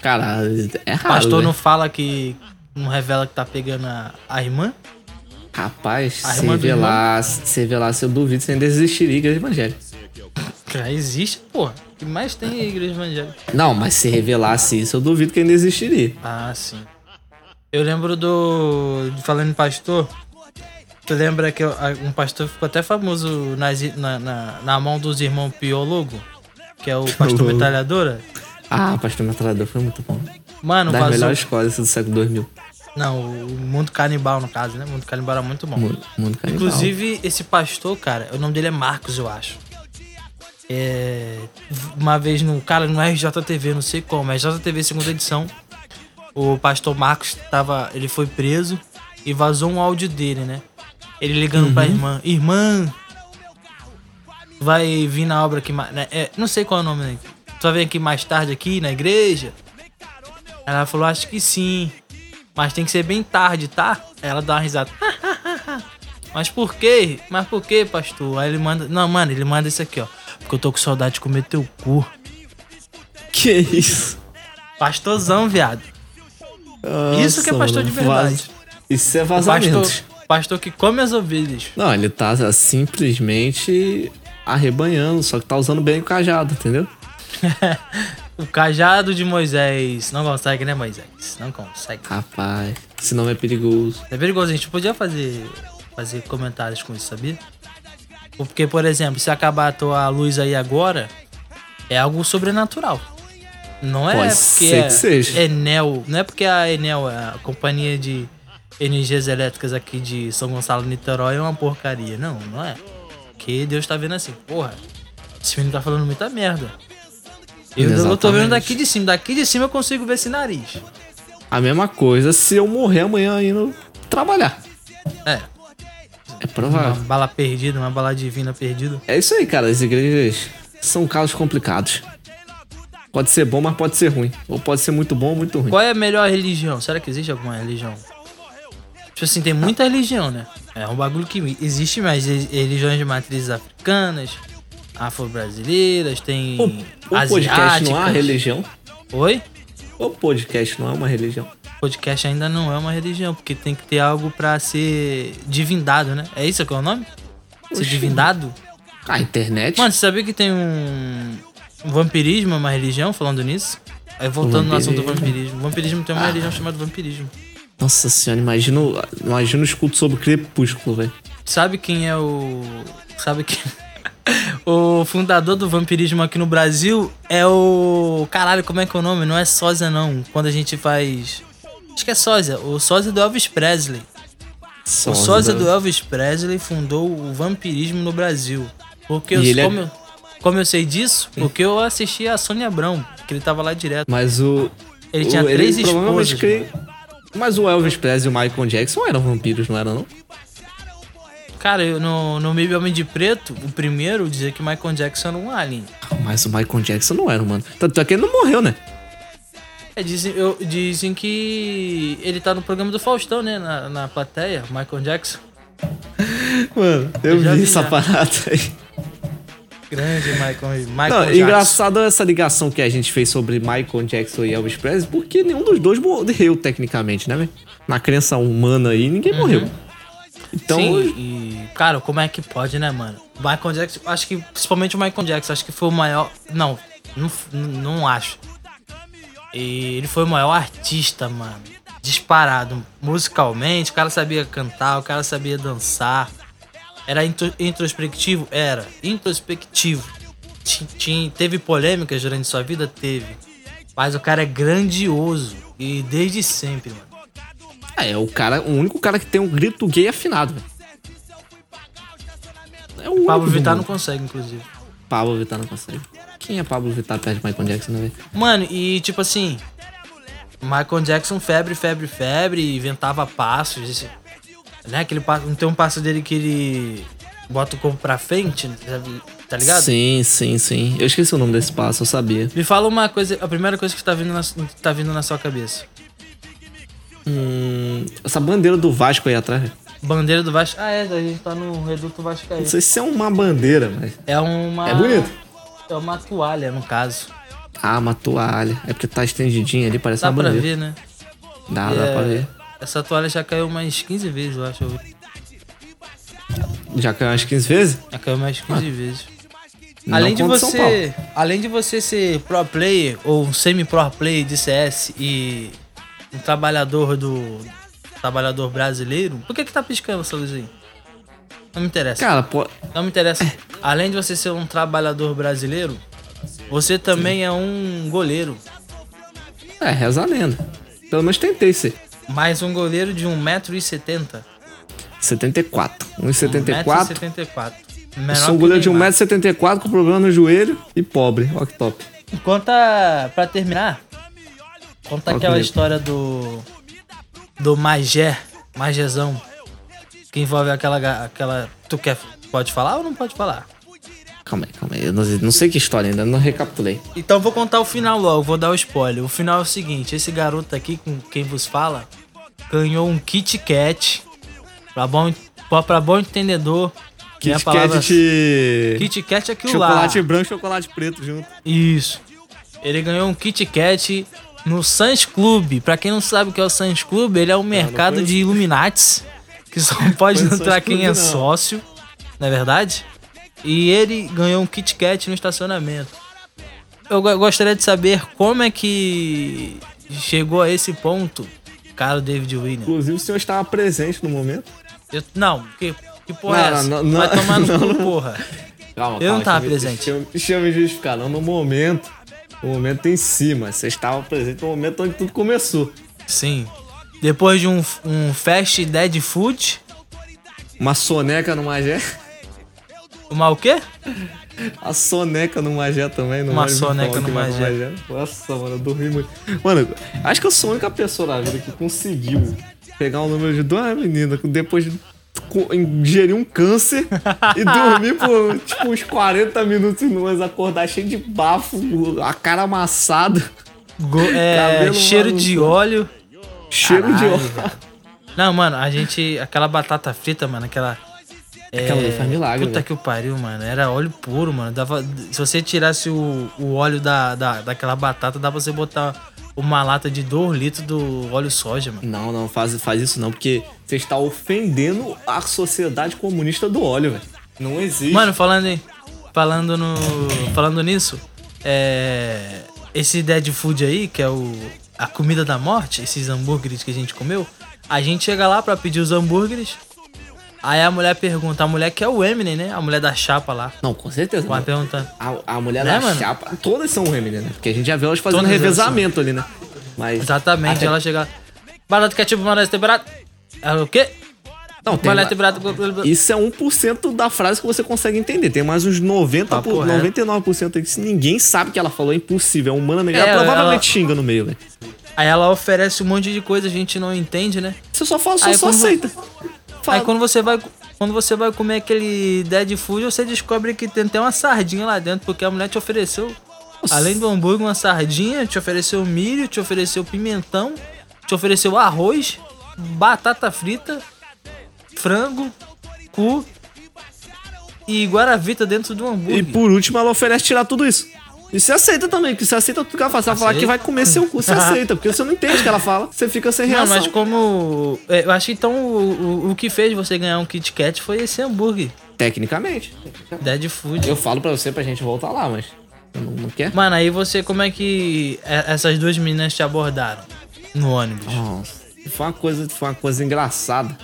Cara, é O raro, pastor né? não fala que. Não revela que tá pegando a, a irmã? Rapaz, A se revelar, se revelasse, eu duvido, você ainda existiria a igreja evangélica. Existe, porra. O que mais tem é a igreja evangélica? Não, mas se revelasse isso, eu duvido que ainda existiria. Ah, sim. Eu lembro do. Falando em pastor. Tu lembra que um pastor ficou até famoso nas na, na, na mão dos irmãos Piologo? Que é o pastor metralhadora? Ah, Pastor Metralhador foi muito bom. Mano, Das vazou. melhores escolas do século 2000. Não, o mundo canibal, no caso, né? O mundo canibal era muito bom. Mundo, mundo canibal. Inclusive, esse pastor, cara, o nome dele é Marcos, eu acho. É, uma vez no. Cara, no RJTV, não sei como, RJTV segunda edição. O pastor Marcos tava. Ele foi preso e vazou um áudio dele, né? Ele ligando pra irmã. Irmã! Vai vir na obra aqui né? É, não sei qual é o nome, né? Tu vai vir aqui mais tarde aqui na igreja? Ela falou, acho que sim. Mas tem que ser bem tarde, tá? Ela dá uma risada. Mas por quê? Mas por quê, pastor? Aí ele manda. Não, mano, ele manda isso aqui, ó. Porque eu tô com saudade de comer teu cu. Que isso? Pastorzão, viado. Isso que é Nossa, pastor de verdade. vaz- Isso é vazamento. Pastor, pastor que come as ovelhas. Não, ele tá simplesmente arrebanhando, só que tá usando bem o cajado, entendeu? O cajado de Moisés. Não consegue, né, Moisés? Não consegue. Rapaz, esse nome é perigoso. É perigoso, a gente podia fazer, fazer comentários com isso, sabia? Porque, por exemplo, se acabar a tua luz aí agora, é algo sobrenatural. Não é Pode porque é que seja. Enel, não é porque a Enel, a companhia de energias elétricas aqui de São Gonçalo, Niterói, é uma porcaria. Não, não é. Que Deus tá vendo assim, porra, esse menino tá falando muita merda. Eu, tô vendo daqui de cima, daqui de cima eu consigo ver esse nariz. A mesma coisa se eu morrer amanhã indo trabalhar. É, É uma provável. bala perdida, uma bala divina perdida. É isso aí, cara. As igrejas são casos complicados. Pode ser bom, mas pode ser ruim. Ou pode ser muito bom ou muito ruim. Qual é a melhor religião? Será que existe alguma religião? Tipo assim, tem muita religião, né? É um bagulho que existe mais re- religiões de matrizes africanas, afro-brasileiras, tem O, o podcast não é uma religião? Oi? O podcast não é uma religião. Podcast ainda não é uma religião, porque tem que ter algo pra ser divindado, né? É isso que é o nome? Ser Oxi. divindado? A internet? Mano, você sabia que tem um... um vampirismo, é uma religião, falando nisso? Aí voltando no assunto do vampirismo. Vampirismo tem uma religião chamada vampirismo. Nossa senhora, imagina, imagina o escudo sobre o crepúsculo, velho. Sabe quem é o. Sabe quem. O fundador do vampirismo aqui no Brasil é o. Caralho, como é que é o nome? Não é sósia, não. Quando a gente faz. Acho que é sósia. O sósia do Elvis Presley. O sósia do Elvis Presley fundou o vampirismo no Brasil. Porque E ele é- como, eu, como eu sei disso? Porque eu assisti a Sônia Abrão, que ele tava lá direto. Mas o. Ele o- tinha três provavelmente esposas, cri- Mas o Elvis Presley e o Michael Jackson eram vampiros, não eram, não? Cara, eu, no, no MIB Homem de Preto, o primeiro dizia que Michael Jackson era um alien. Mas o Michael Jackson não era, mano. Tanto é que ele não morreu, né? É, dizem, eu- dizem que ele tá no programa do Faustão, né? Na, na plateia, Michael Jackson. Mano, eu, já vi vi, essa parada aí. Grande Michael, Michael Não, Jackson. engraçado essa ligação que a gente fez sobre Michael Jackson e Elvis Presley, porque nenhum dos dois morreu, tecnicamente, né, velho? Na crença humana aí, ninguém morreu. Então. Sim, e, cara, como é que pode, né, mano? Michael Jackson, acho que, principalmente o Michael Jackson, acho que foi o maior. Não, não, não acho. E ele foi o maior artista, mano. Disparado. Musicalmente, o cara sabia cantar, o cara sabia dançar. Era intro- introspectivo? Era. Introspectivo. Ti- ti- teve polêmicas durante sua vida? Teve. Mas o cara é grandioso. E desde sempre, mano. É o cara, o único cara que tem um grito gay afinado, velho. É o Pablo Vittar não consegue, inclusive. Pablo Vittar não consegue. Quem é Pablo Vittar perto de Michael Jackson, né? Mano, e tipo assim, Michael Jackson, febre, febre, febre, inventava passos. esse- Né? Aquele não tem um passo dele que ele bota o corpo pra frente, tá ligado? Sim, sim, sim. Eu esqueci o nome desse passo, eu sabia. Me fala uma coisa, a primeira coisa que tá vindo na, tá vindo na sua cabeça. Hum, essa bandeira do Vasco aí atrás. Bandeira do Vasco. Ah, é, a gente tá no Reduto Vascaíno. Não sei se é uma bandeira, mas. É uma. É bonito. É uma toalha, no caso. Ah, uma toalha. É porque tá estendidinha ali, parece Dá uma pra bandeira. ver, né? Dá, E dá é- pra ver. Essa toalha já caiu umas 15 vezes, eu acho. Já caiu umas 15 vezes? Já caiu mais 15 vezes. Não Além de você. Além de você ser pro player ou um semi-pro player de CS e um trabalhador do. Trabalhador brasileiro, por que que tá piscando essa luz aí? Não me interessa. Cara, pô. Não me interessa. Além de você ser um trabalhador brasileiro, você também é um goleiro. É, reza a lenda. Pelo menos tentei ser. Mais um goleiro de 1,70m. 74. 1,74. 1,74m. Eu sou um goleiro de 1,74m com problema no joelho e pobre. Ó que top. Conta, pra terminar, conta aquela comigo. história do. Do Magé, Magezão. Que envolve aquela. aquela tu quer. Pode falar ou não pode falar? Calma aí, calma aí. Eu não, não sei que história ainda, não recapitulei. Então vou contar o final logo, vou dar o spoiler. O final é o seguinte: esse garoto aqui, com quem vos fala, ganhou um Kit Kat. Pra bom, pra- bom entendedor. a Kit palavra- Kat de... Kit Kat é aquilo Chocolate lá. branco e chocolate preto junto. Isso. Ele ganhou um Kit Kat no Sans Club. Pra quem não sabe o que é o Sans Club, ele é um mercado conheço. de Illuminates. Que só pode entrar quem é não. sócio. Não é verdade? E ele ganhou um Kit Kat no estacionamento. Eu go- gostaria de saber como é que chegou a esse ponto, caro David Williams. Inclusive, o senhor estava presente no momento. Eu- não, que, que porra Não, é essa? não, não, Vai tomar no não, cu, não. porra. Calma, Eu não tava deixa presente. Deixa, eu- deixa eu me justificar, não no momento. No momento em cima. Você estava presente no momento onde tudo começou. Sim. Depois de um, um Fast Dead Food, Uma soneca no Magé. uma o quê? A soneca no Magé também. No Uma soneca no vai Magé. Nossa, mano, eu dormi muito. Mano, acho que eu sou a única pessoa na vida que conseguiu pegar o número de duas meninas depois de ingerir um câncer e dormir por tipo uns 40 minutos e nós acordar cheio de bafo, a cara amassada, Go- é, cheiro de maluco. óleo. cheiro de Caralho, óleo. velho. Não, mano, a gente. Aquela batata frita, mano, aquela. é, Aquela ali faz milagre, Puta velho. que o pariu, mano. Era óleo puro, mano. Dava, se você tirasse o, o óleo da, da, daquela batata, dá pra você botar uma lata de 2 litros do óleo soja, mano. Não, não, faz, faz isso não, porque você está ofendendo a sociedade comunista do óleo, velho. Não existe. Mano, falando, em- falando, no, falando nisso, é, esse Dead Food aí, que é o, a comida da morte, esses hambúrgueres que a gente comeu, a gente chega lá pra pedir os hambúrgueres. Aí a mulher pergunta, a mulher que é o Eminem, né? A mulher da chapa lá. Não, com certeza. Vai não. perguntar. A, a mulher Né, da mano? chapa, todas são Eminem, né? Porque a gente já viu elas fazendo elas revezamento ali, né? Mas. Exatamente, Até- ela chega. Barato ketchup, maionese temperado. Ela, o quê? Não, tem Maionese. Isso é 1% da frase que você consegue entender. Tem mais uns 90%, Papo por, reto. 99% aí que ninguém sabe que ela falou. É impossível. É humanamente. É, ela provavelmente ela- xinga no meio, velho. Aí ela oferece um monte de coisa, a gente não entende, né? Você só fala, só, Aí só aceita. Aí quando você vai. Quando você vai comer aquele Dead Food, você descobre que tem até uma sardinha lá dentro, porque a mulher te ofereceu, além do hambúrguer, uma sardinha, te ofereceu milho, te ofereceu pimentão, te ofereceu arroz, batata frita, frango, cu e guaravita dentro do hambúrguer. E por último, ela oferece tirar tudo isso. E você aceita também, porque você aceita tudo que ela fala. Se ela falar que vai comer seu cu, você aceita, porque você não entende o que ela fala. Você fica sem Não, reação. mas como. é, Eu acho que então o, o, o que fez você ganhar um Kit Kat foi esse hambúrguer. Tecnicamente. Dead Food. Eu falo pra você pra gente voltar lá, mas. Não, não quer? Mano, aí você, como é que é- essas duas meninas te abordaram no ônibus? Nossa. Foi uma coisa, foi uma coisa engraçada.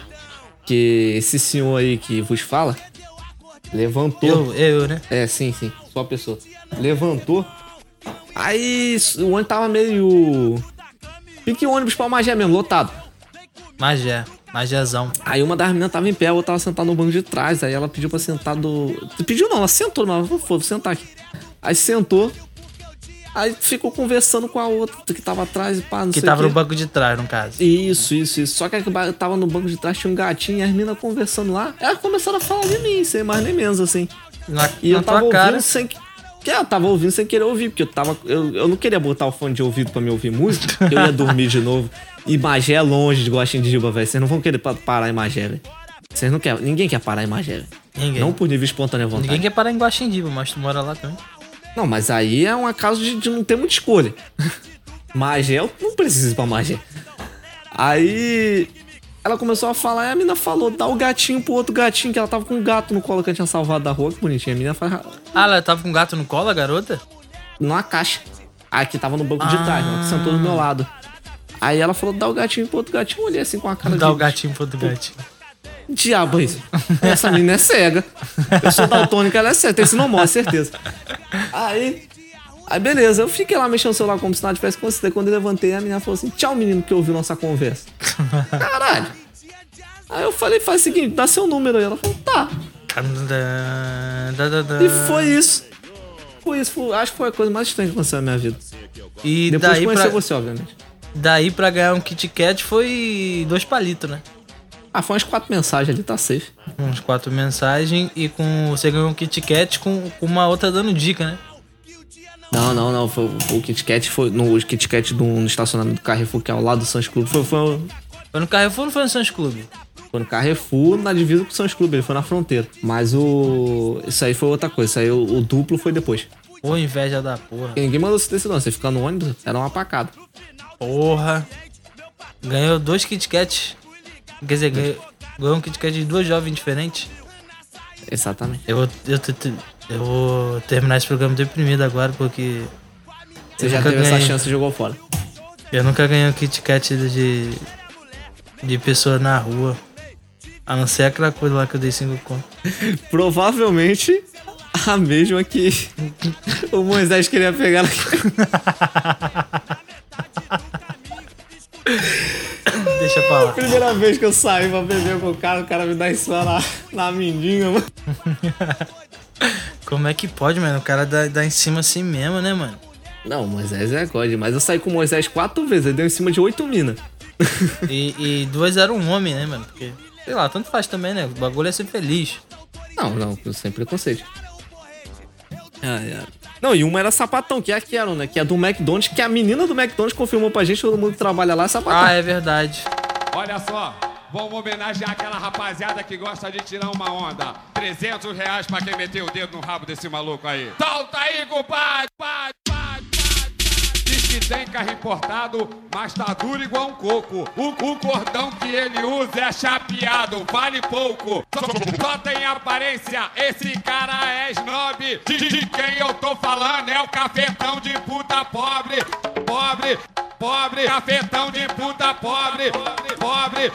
Que esse senhor aí que vos fala levantou. Eu, eu, né? É, sim, sim. Só a pessoa. Levantou. Aí o ônibus tava meio. Pique ônibus pra Magé mesmo, lotado. Magé, Magézão. Aí uma das meninas tava em pé, a outra tava sentada no banco de trás. Aí ela pediu pra sentar do. Pediu não, ela sentou, mas falou, vou sentar aqui. Aí sentou. Aí ficou conversando com a outra que tava atrás e pá, não Que sei tava no banco de trás, no caso. Isso, isso, isso. Só que eu tava no banco de trás, tinha um gatinho e as minas conversando lá. Elas começaram a falar de mim, sem mais nem menos, assim. Na, E na eu tava ouvindo cara. sem que. Que Eu tava ouvindo sem querer ouvir, porque eu tava. Eu, eu não queria botar o fone de ouvido pra me ouvir música, porque eu ia dormir de novo. E Magé é longe de Guaxindiba, velho. Vocês não vão querer pa- parar em Magé, velho. Vocês não querem. Ninguém quer parar em Magé, velho. Ninguém. Não por nível espontâneo à vontade. Ninguém quer parar em Guaxindiba, mas tu mora lá também. Não, mas aí é um acaso de, de não ter muita escolha. Magé, eu não preciso ir pra Magé. Aí ela começou a falar e a mina falou: dá o gatinho pro outro gatinho, que ela tava com um gato no colo que eu tinha salvado da rua, que bonitinha. A menina faz Ah, ela tava com gato no colo, a garota? numa caixa. Aí que tava no banco de trás, ela que sentou do meu lado. Aí ela falou: dá o gatinho pro outro gatinho. Eu olhei assim com a cara Dá de. o gatinho pro outro gatinho. Diabo é isso. Essa menina é cega. Eu sou daltônica, ela é cega. Tem sinomose, certeza. Aí. Aí beleza, eu fiquei lá mexendo no celular como se nada tivesse acontecido. Quando eu levantei, a menina falou assim: Tchau, menino, que ouviu nossa conversa. Caralho. Aí eu falei: Faz o seguinte, dá seu número aí. Ela falou: Tá. E foi isso. Foi isso. Foi- acho que foi a coisa mais estranha que aconteceu na minha vida. E Depois daí de conhecer pra, você, obviamente. daí pra ganhar um Kit Kat foi dois palitos, né? Ah, foi umas quatro mensagens ali, tá safe. Uns quatro mensagens e com você ganhou um Kit Kat com, com uma outra dando dica, né? Não, não, não. Foi, o Kit Kat foi. No o Kit Kat do, no estacionamento do Carrefour, que é ao lado do Santos Clube. Foi, foi, Foi no Carrefour ou não foi no Santos Clube? foi no Carrefour, na divisa com o Santos Clube. Ele foi na fronteira. Mas o. Isso aí foi outra coisa. Isso aí o, o duplo foi depois. Pô, inveja da porra. Ninguém mandou você descer, não. Você ficar no ônibus, era uma pacada. Porra. Ganhou dois Kit Kats. Quer dizer, ganhou, ganhou um Kit Kat de duas jovens diferentes. Exatamente. Eu eu, te- eu vou terminar esse programa deprimido agora porque. Você já teve essa ganhei- chance e jogou fora. Eu nunca ganhei um Kit Kat de. de pessoa na rua. A não ser aquela coisa lá que eu dei cinco conto. Provavelmente a mesma que o Moisés queria pegar. Deixa pra lá. Primeira vez que eu saí pra beber com o cara, o cara me dá isso na, na mindinha, mano. Como é que pode, mano? O cara dá, dá em cima assim mesmo, né, mano? Não, o Moisés é God, mas eu saí com o Moisés quatro vezes, ele deu em cima de oito minas. E, e duas eram um homem, né, mano? Porque, sei lá, tanto faz também, né? O bagulho é ser feliz. Não, não, sem preconceito. Ai, ai. Não, e uma era sapatão, que é a Karen, né? Que é do McDonald's, que a menina do McDonald's confirmou pra gente, todo mundo que trabalha lá é sapatão. Ah, é verdade. Olha só, vamos homenagear aquela rapaziada que gosta de tirar uma onda. 300 reais pra quem meteu o dedo no rabo desse maluco aí. Solta aí, compadre! Diz que tem carro importado, mas tá duro igual um coco. O, o cordão que ele usa é chapeado, vale pouco. Só, só tem aparência, esse cara é snob. De, de quem eu tô falando é o cafetão de puta pobre. Pobre, pobre, cafetão de puta pobre. Pobre, pobre,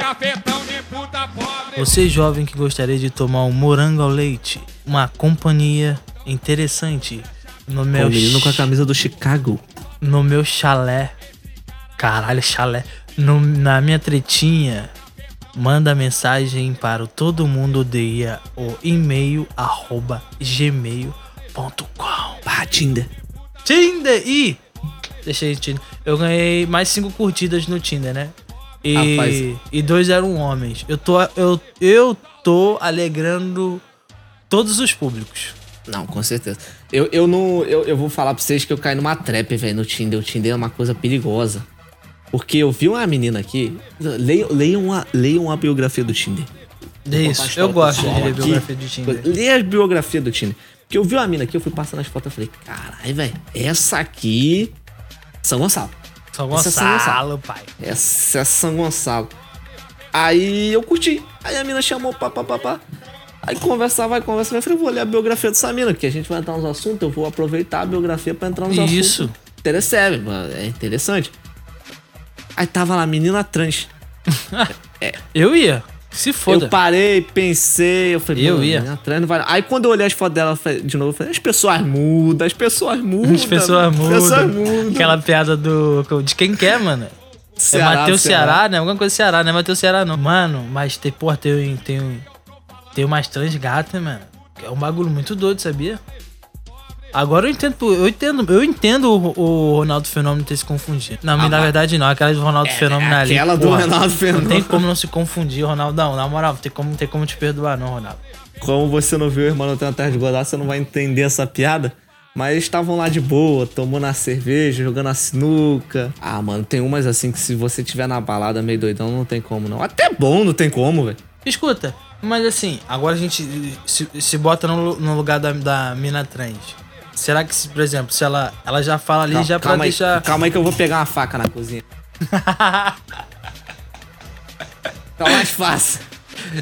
cafetão de puta pobre. Você jovem que gostaria de tomar um morango ao leite, uma companhia interessante no o meu, menino com a camisa do Chicago. no meu chalé. Caralho, chalé. No- na minha tretinha, manda mensagem para o todo mundo odeia o e-mail arroba gmail.com. Ah, Tinder. Tinder! Ih! Deixei o Tinder. Eu ganhei mais cinco curtidas no Tinder, né? E, Rapaz. e dois eram homens. Eu tô, eu, eu tô alegrando todos os públicos. Não, com certeza. Eu, eu não. Eu, eu vou falar pra vocês que eu caí numa trap, velho, no Tinder. O Tinder é uma coisa perigosa. Porque eu vi uma menina aqui. Leiam, leiam, a, leiam a biografia do Tinder. É isso. A Eu gosto de ler aqui. biografia de Tinder. Leia a biografia do Tinder. Porque eu vi uma mina aqui, eu fui passando as fotos e falei, caralho, velho, essa aqui. São Gonçalo. São Essa é São Gonçalo, pai. Essa é São Gonçalo. Aí eu curti. Aí a mina chamou, pá, pá, pá, pá. Aí conversa, vai. Eu falei, vou ler a biografia dessa mina, porque a gente vai entrar nos assuntos, eu vou aproveitar a biografia pra entrar nos assuntos. Isso. Interessante, mano, é interessante. Aí tava lá, menina trans. Eu ia. Se foda. Eu parei, pensei, eu falei, Eu "Mano, ia. não vai. Aí quando eu olhei as fotos dela de novo, eu falei, as pessoas mudam, as pessoas mudam. As pessoas As mudam. pessoas mudam. Aquela piada do. De quem quer, mano? Ceará, é Matheus Ceará. Ceará, né? Alguma coisa Ceará, não é Matheus Ceará, não. Mano, mas tem, porra, tem, tem, tem umas trans gatas, mano. É um bagulho muito doido, sabia? Agora eu entendo, eu entendo, eu entendo o, o Ronaldo Fenômeno ter se confundido. Não, mas na verdade não, aquela do Ronaldo Fenômeno ali. Ah, Aquela do porra, Ronaldo Não tem Fenômeno. como não se confundir, Ronaldão. Na moral, tem como, tem como te perdoar, não, Ronaldo. Como você não viu o irmão tem uma terra de godar, você não vai entender essa piada. Mas eles estavam lá de boa, tomando a cerveja, jogando a sinuca. Ah, mano, tem umas assim que se você tiver na balada meio doidão, não tem como não. Até bom, não tem como, velho. Escuta, mas assim, agora a gente se, se bota no, no lugar da, da mina trans. Será que, se, por exemplo, se ela, ela já fala ali, já pra calma, aí, deixar. calma aí que eu vou pegar uma faca na cozinha. Tá mais fácil.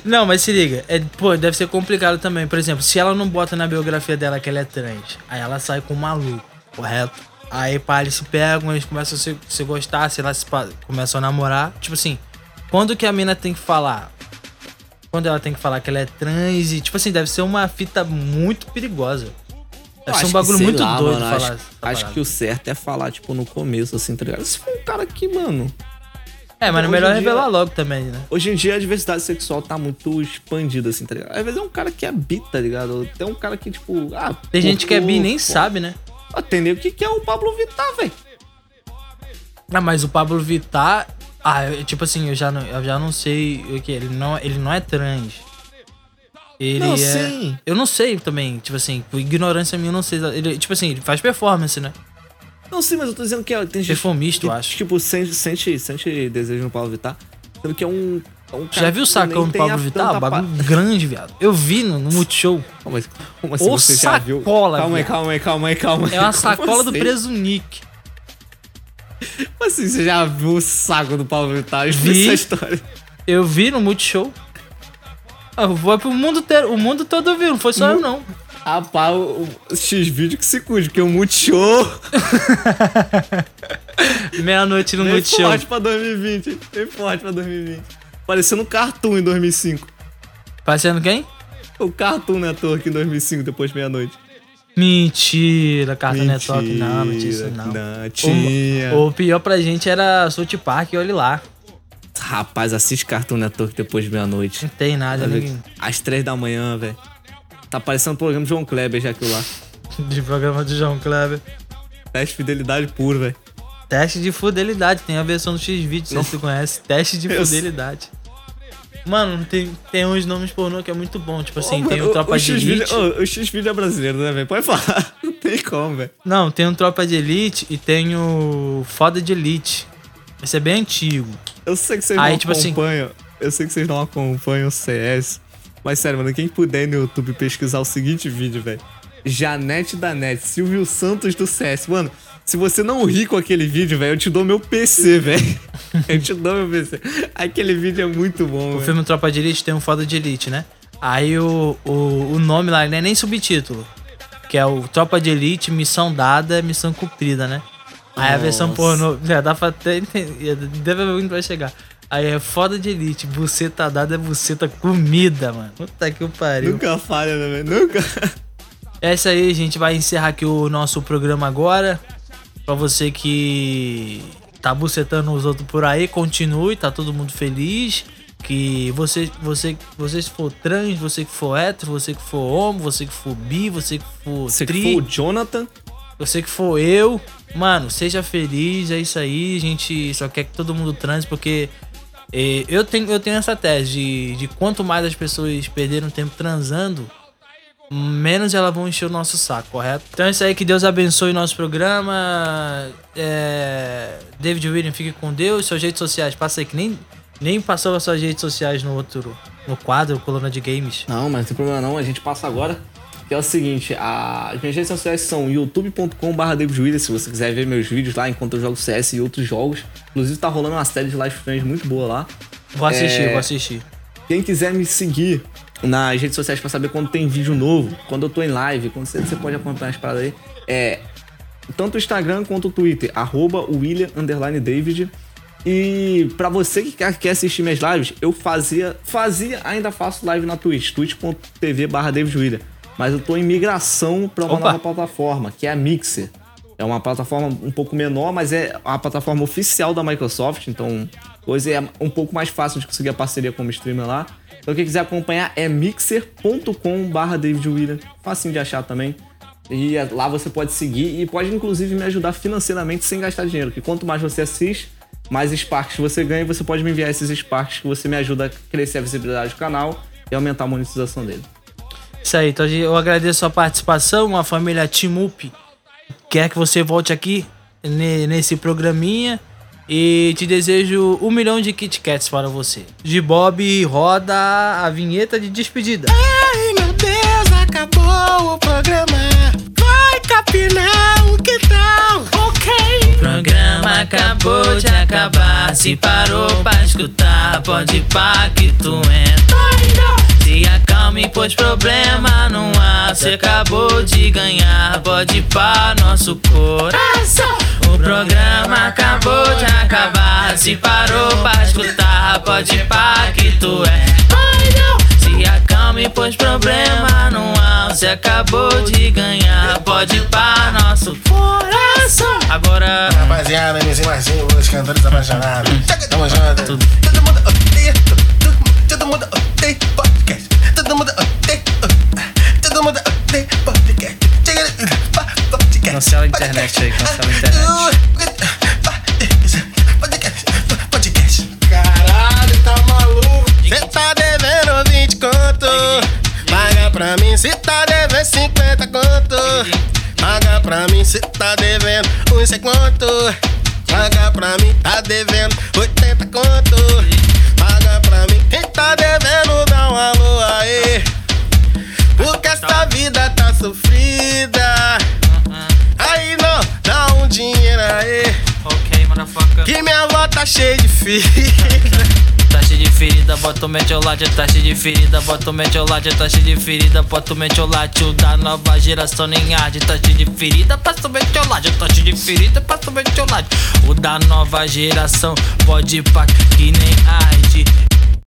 Não, mas se liga, é, pô, deve ser complicado também. Por exemplo, se ela não bota na biografia dela que ela é trans, aí ela sai com um maluco, correto? Aí, pá, eles se pegam, eles começam a se, se gostar, sei lá, se pá, começam a namorar. Tipo assim, quando que a mina tem que falar? Quando ela tem que falar que ela é trans e, tipo assim, deve ser uma fita muito perigosa. Deve ser um Acho bagulho que, muito lá, doido mano, falar. Acho, acho que o certo é falar, tipo, no começo, assim, tá ligado? Se for um cara que, mano. É, mas é melhor em dia- revelar logo também, né? Hoje em dia a diversidade sexual tá muito expandida, assim, tá ligado? Às vezes é um cara que é bi, tá ligado? Tem um cara que, tipo. Ah, Tem gente que é bi e nem pô, sabe, né? Entendeu o que, que é o Pablo Vittar, velho? Ah, mas o Pablo Vittar. Ah, eu- tipo assim, eu já não, eu já não sei o que. Ele não, ele não é trans. Ele Não, é. sim. Eu não sei também, tipo assim, por ignorância minha, eu não sei. Ele, tipo assim, ele faz performance, né? Não, sim, mas eu tô dizendo que é- tem gente. Performista, eu acho. Tipo, sente, sente, sente desejo no Pablo Vittar. Sendo que é um. é um Já viu o sacão do Pablo Vittar? Bagulho grande, viado. Eu vi no, no Multishow. Assim- como assim Ô, você já viu? sacola, Calma aí, calma aí, calma aí, calma aí. É uma sacola do assim? preso Nick. Como assim, você já viu o saco do Pablo Vittar? Vi. Essa história. Eu vi no Multishow. Ah, foi pro mundo inteiro. O mundo todo viu, não foi só eu, não. Rapaz, o, o X-Vídeo que se cuide, porque o Multishow Meia-noite no vem Multishow. forte pra 2020. Vem forte pra 2020. Parecendo um Cartoon em 2005. Parecendo quem? O Cartoon Network em 2005, depois de meia-noite. Mentira, Cartoon Network. Não, não tinha isso não. Não, tinha. O, o pior pra gente era South Park, olha lá. Rapaz, assiste Cartoon Network depois de meia-noite. Não tem nada, que- Às três da manhã, velho. Tá parecendo um programa de João Kleber já aquilo lá. De programa de João Kleber. Teste de fidelidade puro, velho. Teste de fidelidade, tem a versão do X-Video, se você conhece. Teste de Eu fidelidade. Mano, tem, tem uns nomes pornô que é muito bom. Tipo assim, Ô, tem mano, o Tropa de X-Vídeo- Elite. ô, o X-Vídeo é brasileiro, né, velho? Pode falar. Não tem como, velho. Não, tem o Tropa de Elite e tem o Foda de Elite. Esse é bem antigo. Eu sei que vocês Aí, não tipo assim- acompanham. Eu sei que vocês não acompanham o CS. Mas sério, mano, quem puder no YouTube pesquisar o seguinte vídeo, velho. Janete da Net, Silvio Santos do CS. Mano, se você não rir com aquele vídeo, velho, eu te dou meu PC, velho. eu te dou meu PC. Aquele vídeo é muito bom, O velho. filme Tropa de Elite tem um Foda de Elite, né? Aí o, o, o nome lá não é nem subtítulo. Que é o Tropa de Elite, missão dada, missão cumprida, né? Aí a versão pornô. Já dá pra até entender. Deve onde vai chegar. Aí é foda de elite, buceta dada é buceta comida, mano. Puta que pariu. Nunca falha, né, velho? Nunca. É isso aí, a gente vai encerrar aqui o nosso programa agora. Pra você que tá bucetando os outros por aí, continue, tá todo mundo feliz. Que você, você, você se for trans, você que for hétero, você que for homo, você que for bi, você que for Você que tri, for o Jonathan. Você que for eu, mano, seja feliz, é isso aí. A gente só quer que todo mundo transe, porque eh, eu, tenho, eu tenho essa tese de, de quanto mais as pessoas perderam tempo transando, menos elas vão encher o nosso saco, correto? Então é isso aí, que Deus abençoe o nosso programa. É, David William, fique com Deus. Suas redes sociais, passa aí que nem, nem passou as suas redes sociais no outro, no quadro, coluna de games. Não, mas não tem problema não, a gente passa agora. Que é o seguinte, a... as minhas redes sociais são youtube.com.br se você quiser ver meus vídeos lá enquanto eu jogo CS e outros jogos. Inclusive tá rolando uma série de live streams muito boa lá. Vou assistir, É. vou assistir. Quem quiser me seguir nas redes sociais pra saber quando tem vídeo novo, quando eu tô em live, quando você, você pode acompanhar as paradas aí, é tanto o Instagram quanto o Twitter, arroba William David. E pra você que quer, assistir minhas lives, eu fazia, fazia, ainda faço live na Twitch, twitch.tv barra. Mas eu tô em migração pra uma Opa. nova plataforma, que é a Mixer. É uma plataforma um pouco menor, mas é a plataforma oficial da Microsoft, então hoje é um pouco mais fácil de conseguir a parceria como streamer lá. Então quem quiser acompanhar é mixer.com barra David William, facinho de achar também. E é- lá você pode seguir e pode inclusive me ajudar financeiramente sem gastar dinheiro. Que quanto mais você assiste, mais Sparks você ganha e você pode me enviar esses Sparks que você me ajuda a crescer a visibilidade do canal e aumentar a monetização dele. Isso aí, então eu agradeço a participação, a família Timup. Quer que você volte aqui ne- nesse programinha e te desejo um milhão de Kit Kats para você. De Bob roda a vinheta de despedida. Ai, meu Deus, acabou o programa. Vai capinar, o que tal? Ok. O programa acabou de acabar. Se parou pra escutar, pode pá que tu entra. Se pois problema não há. Você acabou de ganhar, pode pá nosso coração. O programa acabou de acabar. Se parou pra escutar, pode pá que tu é. Se acalme, pois problema não há. Você acabou de ganhar, pode pá nosso coração. Agora. Rapaziada, MC Marcinho, os cantores apaixonados. Tamo junto. Todo mundo odeia, todo mundo odeia podcast. Todo mundo odeia, todo mundo odeia podcast. Chega, pa- podcast. Cancela a internet aí, cancela a internet. Podcast, podcast. Caralho, tá maluco. Cê tá devendo 20 conto. Paga pra mim, cê tá devendo 50 conto. Paga pra mim, cê tá devendo uns 100 conto. Paga pra mim, tá devendo 80 conto. Tá devendo, dá um alô aí. Porque essa vida tá sofrida. Aí não, dá um dinheiro aí. Ok, motherfucker. Que minha avó tá cheia de ferida. Taxa de ferida, bota o metiolate, taxa de ferida, bota o metiolate, taxa de ferida, bota o metiolate, o da nova geração nem arde, taxa de ferida, passa o metiolate, taxa de ferida, passa o metiolate, o da nova geração pode pá que nem arde.